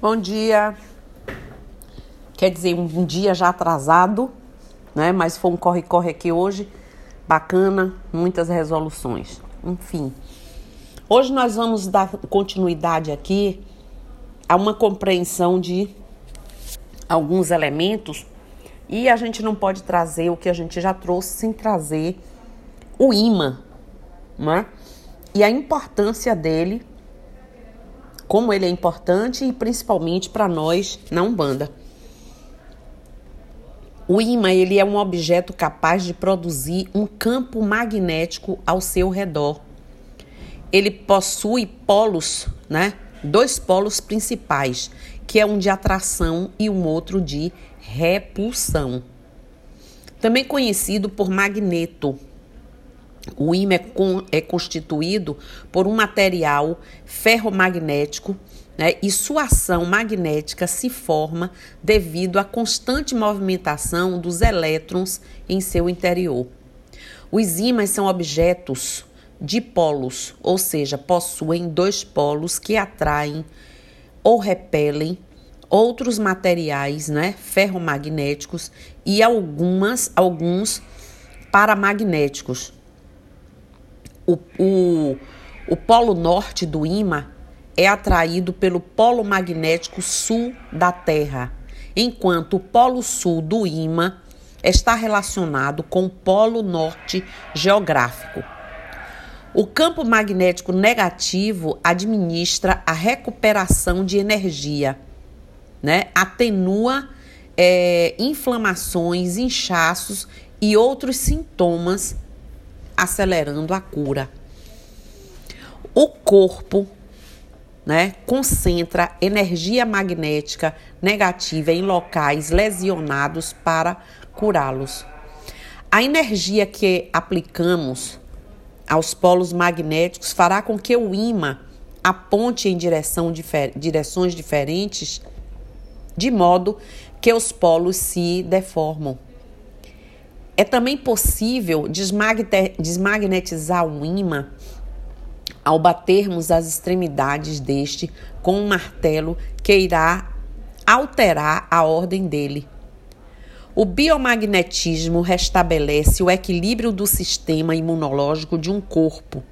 Bom dia. Quer dizer, um dia já atrasado, né? Mas foi um corre-corre aqui hoje. Bacana, muitas resoluções. Enfim. Hoje nós vamos dar continuidade aqui a uma compreensão de alguns elementos e a gente não pode trazer o que a gente já trouxe sem trazer o imã, né? E a importância dele como ele é importante e principalmente para nós na Umbanda. O imã ele é um objeto capaz de produzir um campo magnético ao seu redor. Ele possui polos, né? Dois polos principais, que é um de atração e um outro de repulsão. Também conhecido por magneto, o ímã é, con, é constituído por um material ferromagnético né, e sua ação magnética se forma devido à constante movimentação dos elétrons em seu interior. Os ímãs são objetos dipolos, ou seja, possuem dois polos que atraem ou repelem outros materiais né, ferromagnéticos e algumas, alguns paramagnéticos. O, o, o polo norte do ímã é atraído pelo polo magnético sul da Terra, enquanto o polo sul do ímã está relacionado com o polo norte geográfico. O campo magnético negativo administra a recuperação de energia, né? atenua é, inflamações, inchaços e outros sintomas acelerando a cura. O corpo né, concentra energia magnética negativa em locais lesionados para curá-los. A energia que aplicamos aos polos magnéticos fará com que o ímã aponte em direção direções diferentes, de modo que os polos se deformam. É também possível desmagnetizar o ímã ao batermos as extremidades deste com um martelo que irá alterar a ordem dele. O biomagnetismo restabelece o equilíbrio do sistema imunológico de um corpo,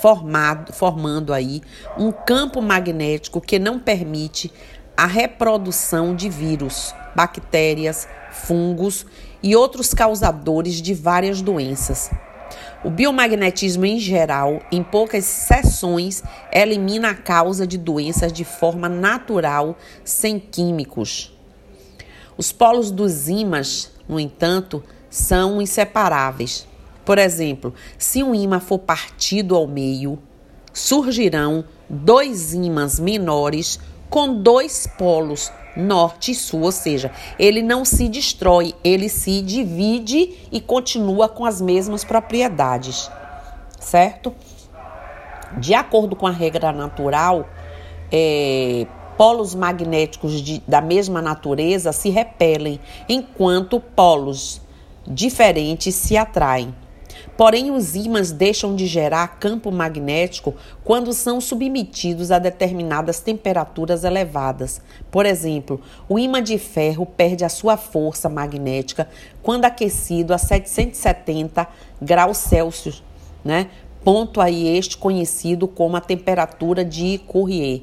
formado, formando aí um campo magnético que não permite a reprodução de vírus, bactérias, fungos e outros causadores de várias doenças. O biomagnetismo em geral, em poucas sessões, elimina a causa de doenças de forma natural, sem químicos. Os polos dos ímãs, no entanto, são inseparáveis. Por exemplo, se um ímã for partido ao meio, surgirão dois ímãs menores com dois polos, norte e sul, ou seja, ele não se destrói, ele se divide e continua com as mesmas propriedades, certo? De acordo com a regra natural, é, polos magnéticos de, da mesma natureza se repelem, enquanto polos diferentes se atraem. Porém, os ímãs deixam de gerar campo magnético quando são submetidos a determinadas temperaturas elevadas. Por exemplo, o ímã de ferro perde a sua força magnética quando aquecido a 770 graus Celsius, né? Ponto aí este conhecido como a temperatura de Courrier.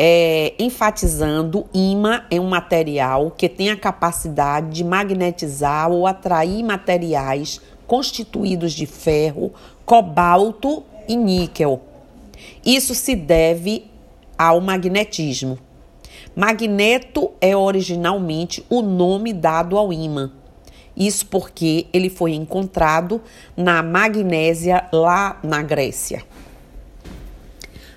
É, enfatizando, ímã é um material que tem a capacidade de magnetizar ou atrair materiais constituídos de ferro, cobalto e níquel. Isso se deve ao magnetismo. Magneto é originalmente o nome dado ao ímã. Isso porque ele foi encontrado na Magnésia, lá na Grécia.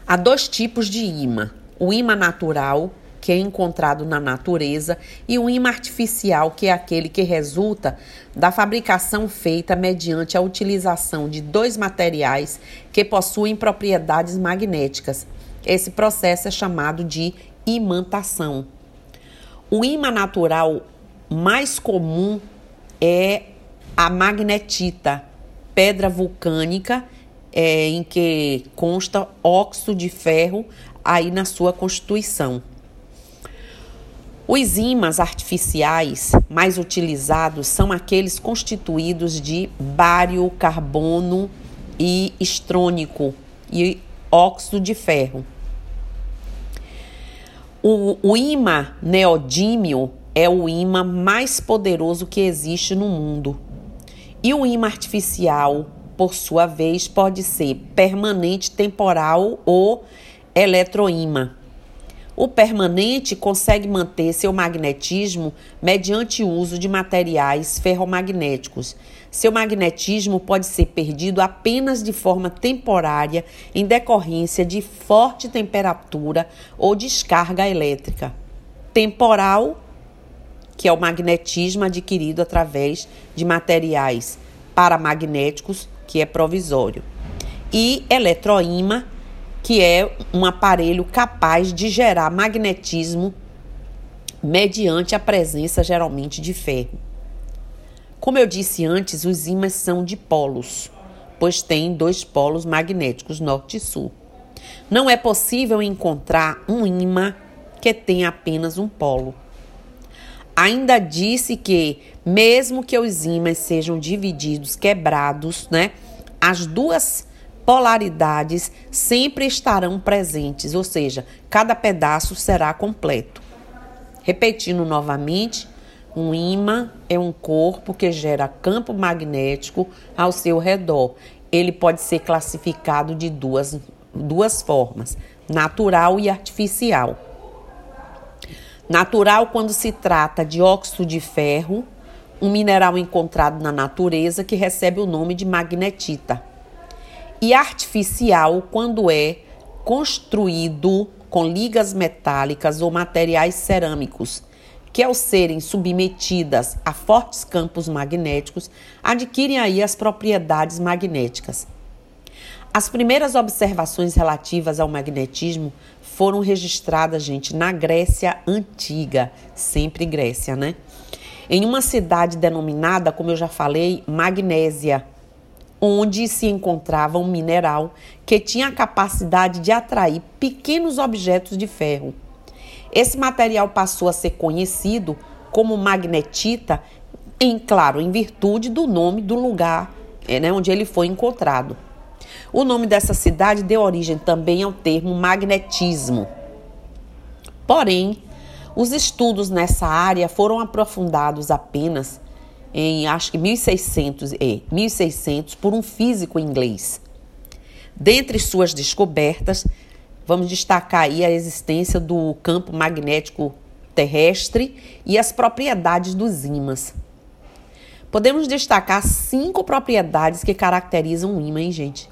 Há dois tipos de ímã: o ímã natural que é encontrado na natureza, e o imã artificial, que é aquele que resulta da fabricação feita mediante a utilização de dois materiais que possuem propriedades magnéticas. Esse processo é chamado de imantação. O imã natural mais comum é a magnetita, pedra vulcânica é, em que consta óxido de ferro aí na sua constituição. Os ímãs artificiais mais utilizados são aqueles constituídos de bário, carbono e estrônico e óxido de ferro. O, o imã neodímio é o imã mais poderoso que existe no mundo. E o imã artificial, por sua vez, pode ser permanente, temporal ou eletroímã. O permanente consegue manter seu magnetismo mediante o uso de materiais ferromagnéticos. Seu magnetismo pode ser perdido apenas de forma temporária em decorrência de forte temperatura ou descarga elétrica. Temporal, que é o magnetismo adquirido através de materiais paramagnéticos, que é provisório. E eletroímã, que é um aparelho capaz de gerar magnetismo mediante a presença geralmente de ferro. Como eu disse antes, os ímãs são de polos, pois têm dois polos magnéticos, norte e sul. Não é possível encontrar um ímã que tenha apenas um polo. Ainda disse que, mesmo que os ímãs sejam divididos, quebrados, né, as duas polaridades sempre estarão presentes, ou seja, cada pedaço será completo. Repetindo novamente, um ímã é um corpo que gera campo magnético ao seu redor. Ele pode ser classificado de duas, duas formas: natural e artificial. Natural, quando se trata de óxido de ferro, um mineral encontrado na natureza que recebe o nome de magnetita e artificial quando é construído com ligas metálicas ou materiais cerâmicos, que ao serem submetidas a fortes campos magnéticos, adquirem aí as propriedades magnéticas. As primeiras observações relativas ao magnetismo foram registradas, gente, na Grécia antiga, sempre Grécia, né? Em uma cidade denominada, como eu já falei, Magnésia, onde se encontrava um mineral que tinha a capacidade de atrair pequenos objetos de ferro. Esse material passou a ser conhecido como magnetita, em claro, em virtude do nome do lugar é, né, onde ele foi encontrado. O nome dessa cidade deu origem também ao termo magnetismo. Porém, os estudos nessa área foram aprofundados apenas em acho que 1600, é, 1600 por um físico inglês. Dentre suas descobertas, vamos destacar aí a existência do campo magnético terrestre e as propriedades dos ímãs. Podemos destacar cinco propriedades que caracterizam um ímã, hein, gente?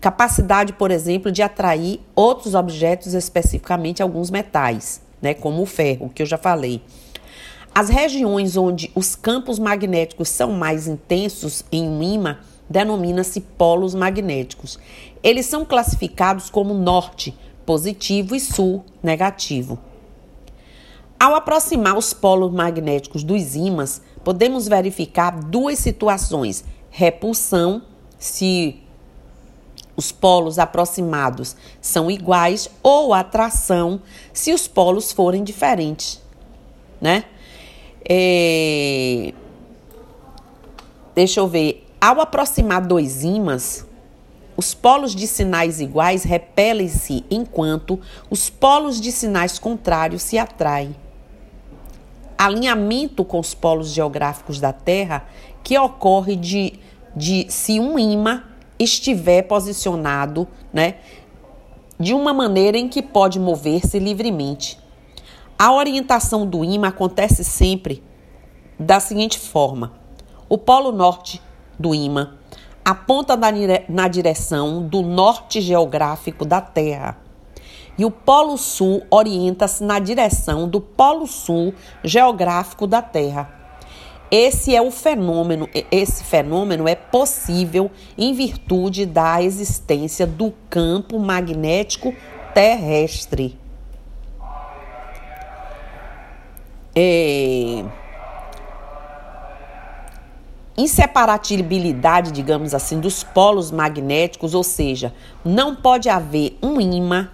Capacidade, por exemplo, de atrair outros objetos, especificamente alguns metais, né, como o ferro, que eu já falei. As regiões onde os campos magnéticos são mais intensos em um ímã denomina-se polos magnéticos. Eles são classificados como norte positivo e sul negativo. Ao aproximar os polos magnéticos dos ímãs, podemos verificar duas situações: repulsão, se os polos aproximados são iguais, ou atração, se os polos forem diferentes, né? É... Deixa eu ver. Ao aproximar dois ímãs, os polos de sinais iguais repelem-se, enquanto os polos de sinais contrários se atraem. Alinhamento com os polos geográficos da Terra que ocorre de, de se um ímã estiver posicionado, né, de uma maneira em que pode mover-se livremente. A orientação do ímã acontece sempre da seguinte forma: o polo norte do ímã aponta na direção do norte geográfico da Terra. E o Polo Sul orienta-se na direção do Polo Sul geográfico da Terra. Esse é o fenômeno, esse fenômeno é possível em virtude da existência do campo magnético terrestre. É, inseparabilidade, digamos assim, dos polos magnéticos, ou seja, não pode haver um ímã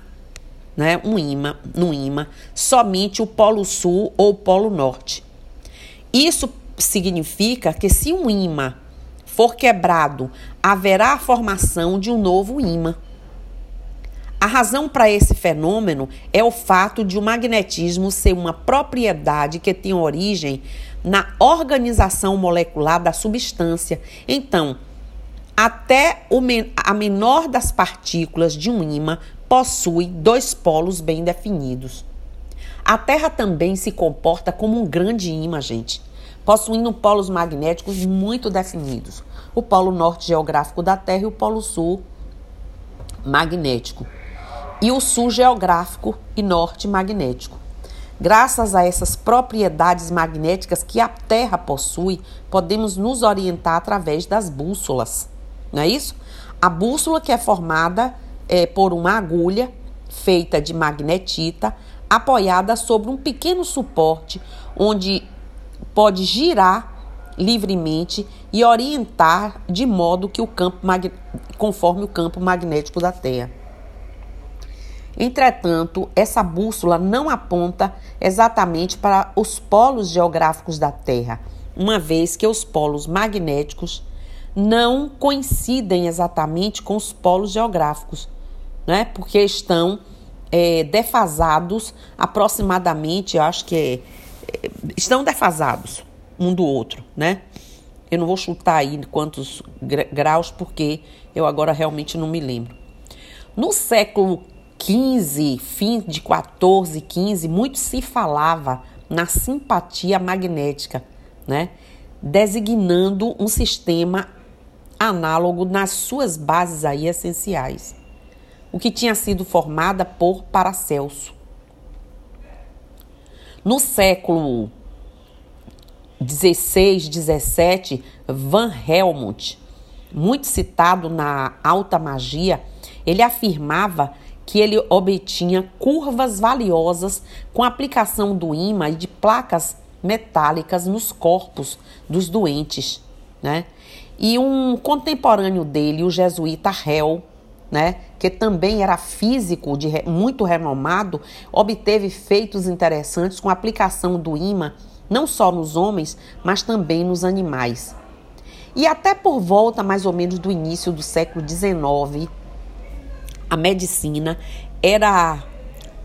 né, um imã, no imã, somente o polo sul ou o polo norte. Isso significa que se um imã for quebrado, haverá a formação de um novo imã. A razão para esse fenômeno é o fato de o magnetismo ser uma propriedade que tem origem na organização molecular da substância. Então, até a menor das partículas de um ímã possui dois polos bem definidos. A Terra também se comporta como um grande ímã, gente, possuindo polos magnéticos muito definidos. O polo norte geográfico da Terra e o polo sul magnético. E o sul geográfico e norte magnético. Graças a essas propriedades magnéticas que a Terra possui, podemos nos orientar através das bússolas não é isso? A bússola que é formada é, por uma agulha feita de magnetita apoiada sobre um pequeno suporte onde pode girar livremente e orientar de modo que o campo conforme o campo magnético da Terra. Entretanto, essa bússola não aponta exatamente para os polos geográficos da Terra, uma vez que os polos magnéticos não coincidem exatamente com os polos geográficos, né? Porque estão é, defasados aproximadamente, acho que é, é, estão defasados um do outro, né? Eu não vou chutar aí quantos graus, porque eu agora realmente não me lembro. No século XV, fim de 14, 15, muito se falava na simpatia magnética, né? Designando um sistema análogo nas suas bases aí essenciais, o que tinha sido formada por Paracelso. No século 16, 17, Van Helmont, muito citado na alta magia, ele afirmava que ele obtinha curvas valiosas com aplicação do ímã e de placas metálicas nos corpos dos doentes, né? E um contemporâneo dele, o jesuíta Hell, né, que também era físico de muito renomado, obteve feitos interessantes com a aplicação do imã não só nos homens, mas também nos animais. E até por volta mais ou menos do início do século XIX, a medicina era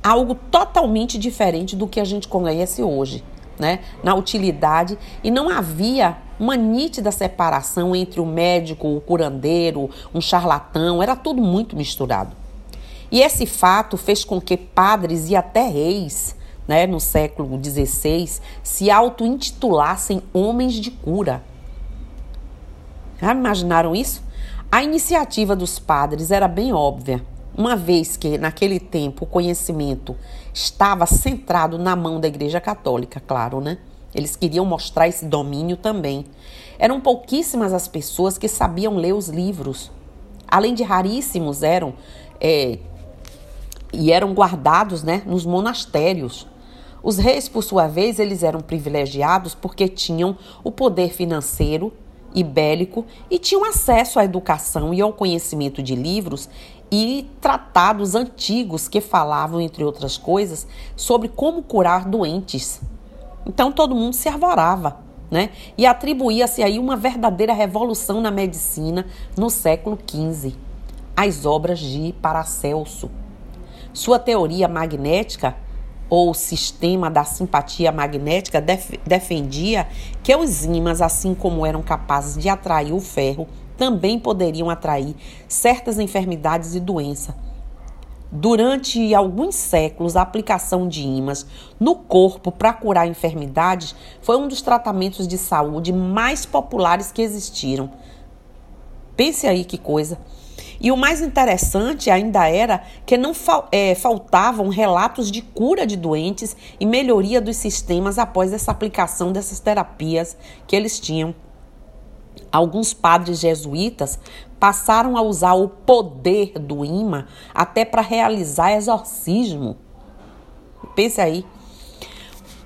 algo totalmente diferente do que a gente conhece hoje, né? Na utilidade e não havia uma nítida separação entre o médico, o curandeiro, um charlatão, era tudo muito misturado. E esse fato fez com que padres e até reis, né, no século XVI, se auto-intitulassem homens de cura. Já imaginaram isso? A iniciativa dos padres era bem óbvia, uma vez que naquele tempo o conhecimento estava centrado na mão da Igreja Católica, claro, né? Eles queriam mostrar esse domínio também. Eram pouquíssimas as pessoas que sabiam ler os livros. Além de raríssimos eram é, e eram guardados né, nos monastérios. Os reis, por sua vez, eles eram privilegiados porque tinham o poder financeiro e bélico e tinham acesso à educação e ao conhecimento de livros e tratados antigos que falavam, entre outras coisas, sobre como curar doentes. Então todo mundo se arvorava, né? E atribuía-se aí uma verdadeira revolução na medicina no século XV, as obras de Paracelso. Sua teoria magnética ou sistema da simpatia magnética def defendia que os ímãs, assim como eram capazes de atrair o ferro, também poderiam atrair certas enfermidades e doenças Durante alguns séculos, a aplicação de ímãs no corpo para curar enfermidades foi um dos tratamentos de saúde mais populares que existiram. Pense aí que coisa. E o mais interessante ainda era que não é, faltavam relatos de cura de doentes e melhoria dos sistemas após essa aplicação dessas terapias que eles tinham. Alguns padres jesuítas passaram a usar o poder do imã até para realizar exorcismo. Pense aí.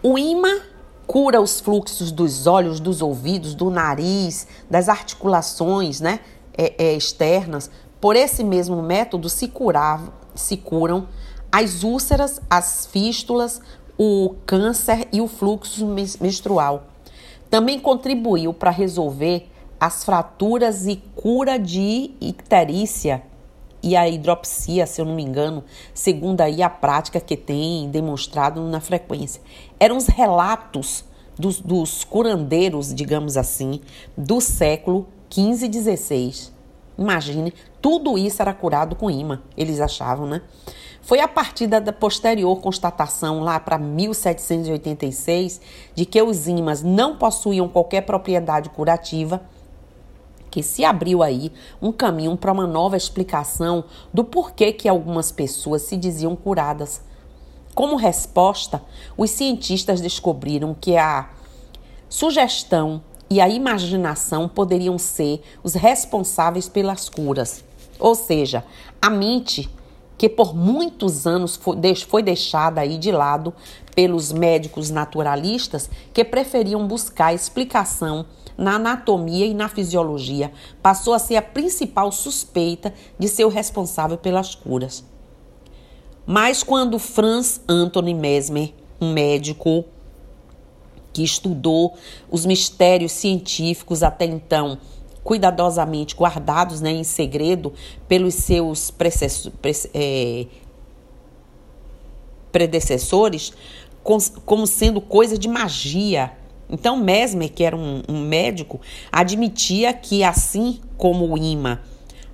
O imã cura os fluxos dos olhos, dos ouvidos, do nariz, das articulações né, é, é, externas. Por esse mesmo método se, curava, se curam as úlceras, as fístulas, o câncer e o fluxo menstrual. Também contribuiu para resolver as fraturas e cura de icterícia e a hidropsia, se eu não me engano, segundo aí a prática que tem demonstrado na frequência. Eram os relatos dos, dos curandeiros, digamos assim, do século 15 e 16. Imagine, tudo isso era curado com imã, eles achavam, né? Foi a partir da posterior constatação, lá para 1786, de que os ímãs não possuíam qualquer propriedade curativa, que se abriu aí um caminho para uma nova explicação do porquê que algumas pessoas se diziam curadas. Como resposta, os cientistas descobriram que a sugestão e a imaginação poderiam ser os responsáveis pelas curas. Ou seja, a mente, que por muitos anos foi deixada aí de lado pelos médicos naturalistas que preferiam buscar explicação na anatomia e na fisiologia, passou a ser a principal suspeita de ser o responsável pelas curas. Mas quando Franz Anthony Mesmer, um médico que estudou os mistérios científicos até então cuidadosamente guardados né, em segredo pelos seus é, predecessores, como sendo coisa de magia. Então, Mesmer, que era um, um médico, admitia que, assim como o imã,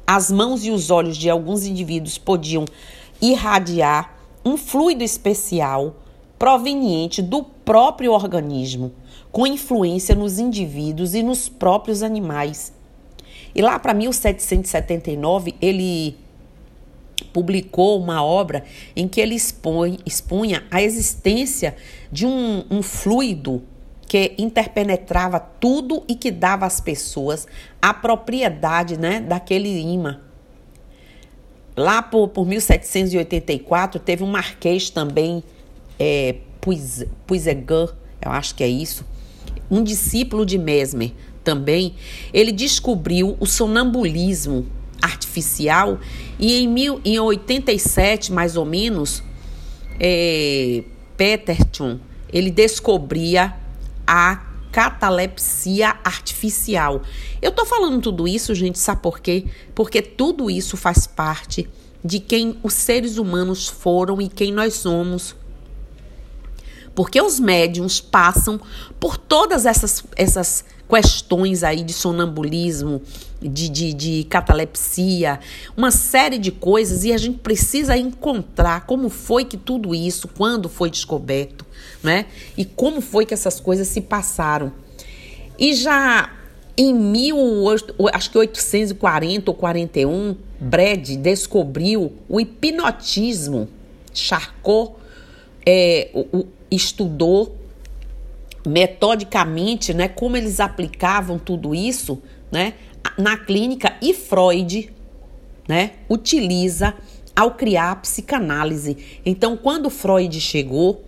as mãos e os olhos de alguns indivíduos podiam irradiar um fluido especial proveniente do próprio organismo, com influência nos indivíduos e nos próprios animais. E lá para 1779, ele publicou uma obra em que ele expõe, expunha a existência de um, um fluido que interpenetrava tudo e que dava às pessoas a propriedade né, daquele imã. Lá por, por 1784, teve um marquês também é, eu acho que é isso, um discípulo de Mesmer também, ele descobriu o sonambulismo artificial e em, mil, em 87, mais ou menos, é, Peterson, ele descobria a catalepsia artificial. Eu tô falando tudo isso, gente, sabe por quê? Porque tudo isso faz parte de quem os seres humanos foram e quem nós somos porque os médiums passam por todas essas, essas questões aí de sonambulismo, de, de, de catalepsia, uma série de coisas, e a gente precisa encontrar como foi que tudo isso, quando foi descoberto, né? E como foi que essas coisas se passaram. E já em mil, acho que 840 ou 41, Brad descobriu o hipnotismo. Charcot é, o, estudou metodicamente, né, como eles aplicavam tudo isso, né, na clínica e Freud, né, utiliza ao criar a psicanálise. Então, quando Freud chegou,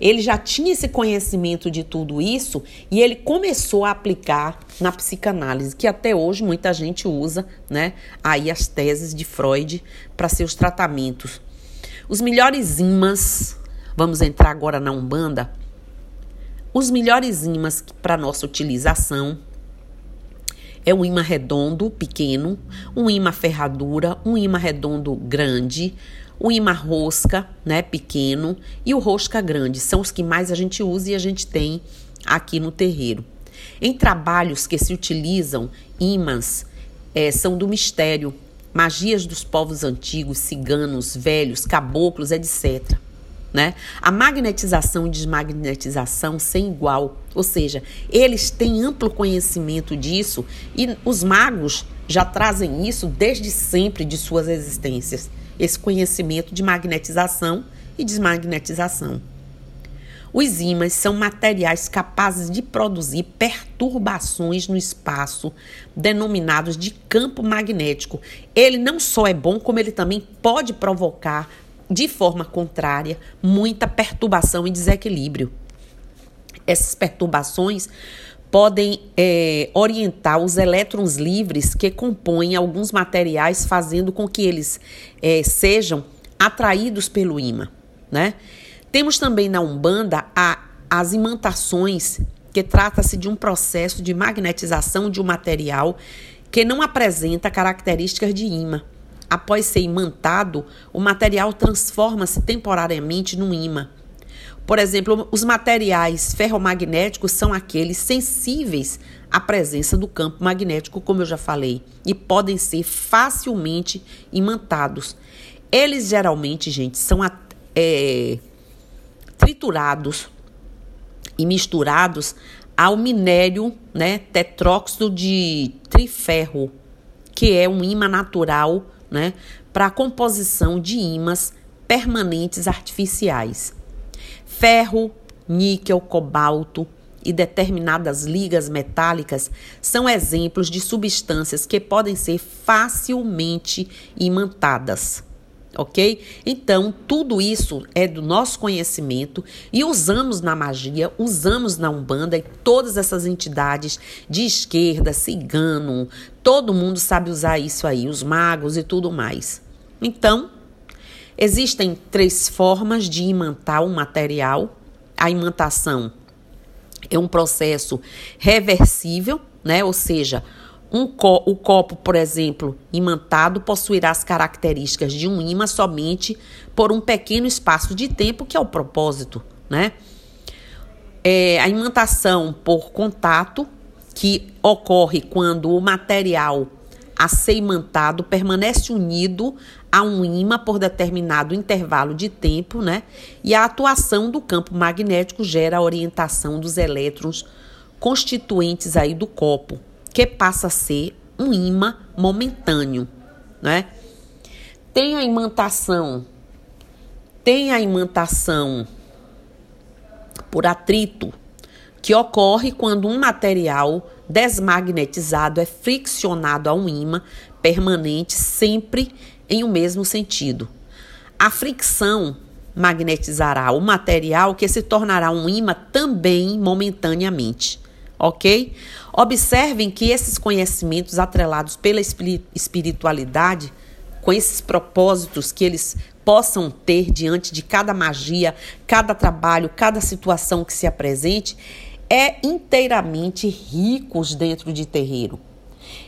ele já tinha esse conhecimento de tudo isso e ele começou a aplicar na psicanálise, que até hoje muita gente usa, né, aí as teses de Freud para seus tratamentos. Os melhores imãs Vamos entrar agora na Umbanda. Os melhores imãs para nossa utilização é um imã redondo pequeno, um imã ferradura, um imã redondo grande, o imã rosca, né, pequeno, e o rosca grande. São os que mais a gente usa e a gente tem aqui no terreiro. Em trabalhos que se utilizam imãs, é, são do mistério, magias dos povos antigos, ciganos, velhos, caboclos, etc né? A magnetização e desmagnetização sem igual, ou seja, eles têm amplo conhecimento disso e os magos já trazem isso desde sempre de suas existências, esse conhecimento de magnetização e desmagnetização. Os ímãs são materiais capazes de produzir perturbações no espaço, denominados de campo magnético. Ele não só é bom, como ele também pode provocar de forma contrária, muita perturbação e desequilíbrio. Essas perturbações podem é, orientar os elétrons livres que compõem alguns materiais, fazendo com que eles é, sejam atraídos pelo imã, né? Temos também na Umbanda a, as imantações, que trata-se de um processo de magnetização de um material que não apresenta características de imã. Após ser imantado, o material transforma-se temporariamente num imã. Por exemplo, os materiais ferromagnéticos são aqueles sensíveis à presença do campo magnético, como eu já falei, e podem ser facilmente imantados. Eles geralmente, gente, são é, triturados e misturados ao minério né, tetróxido de triferro, que é um imã natural né, para a composição de ímãs permanentes artificiais. Ferro, níquel, cobalto e determinadas ligas metálicas são exemplos de substâncias que podem ser facilmente imantadas ok? Então, tudo isso é do nosso conhecimento e usamos na magia, usamos na Umbanda e todas essas entidades de esquerda, cigano, todo mundo sabe usar isso aí, os magos e tudo mais. Então, existem três formas de imantar o material. A imantação é um processo reversível, né? Ou seja, um co o copo, por exemplo, imantado possuirá as características de um imã somente por um pequeno espaço de tempo, que é o propósito, né? É, a imantação por contato, que ocorre quando o material a ser imantado permanece unido a um imã por determinado intervalo de tempo, né? E a atuação do campo magnético gera a orientação dos elétrons constituintes aí do copo, que passa a ser um imã momentâneo, né? Tem a imantação, tem a imantação por atrito, que ocorre quando um material desmagnetizado é friccionado a um imã permanente sempre em o mesmo sentido. A fricção magnetizará o material que se tornará um imã também momentaneamente ok? Observem que esses conhecimentos atrelados pela espiritualidade, com esses propósitos que eles possam ter diante de cada magia, cada trabalho, cada situação que se apresente, é inteiramente ricos dentro de terreiro.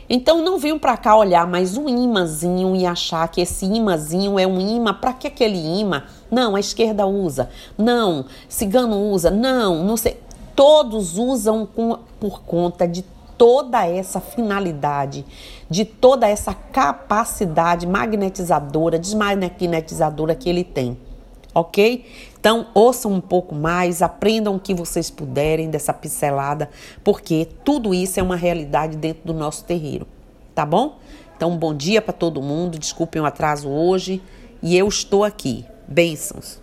Então não venham para cá olhar mais um imãzinho e achar que esse imãzinho é um imã. Para que aquele imã? Não, a esquerda usa. Não, cigano usa. Não, não sei todos usam com, por conta de toda essa finalidade, de toda essa capacidade magnetizadora, desmagnetizadora que ele tem. Ok? Então, ouçam um pouco mais, aprendam o que vocês puderem dessa pincelada, porque tudo isso é uma realidade dentro do nosso terreiro. Tá bom? Então, bom dia para todo mundo. Desculpem o atraso hoje e eu estou aqui. Bênçãos.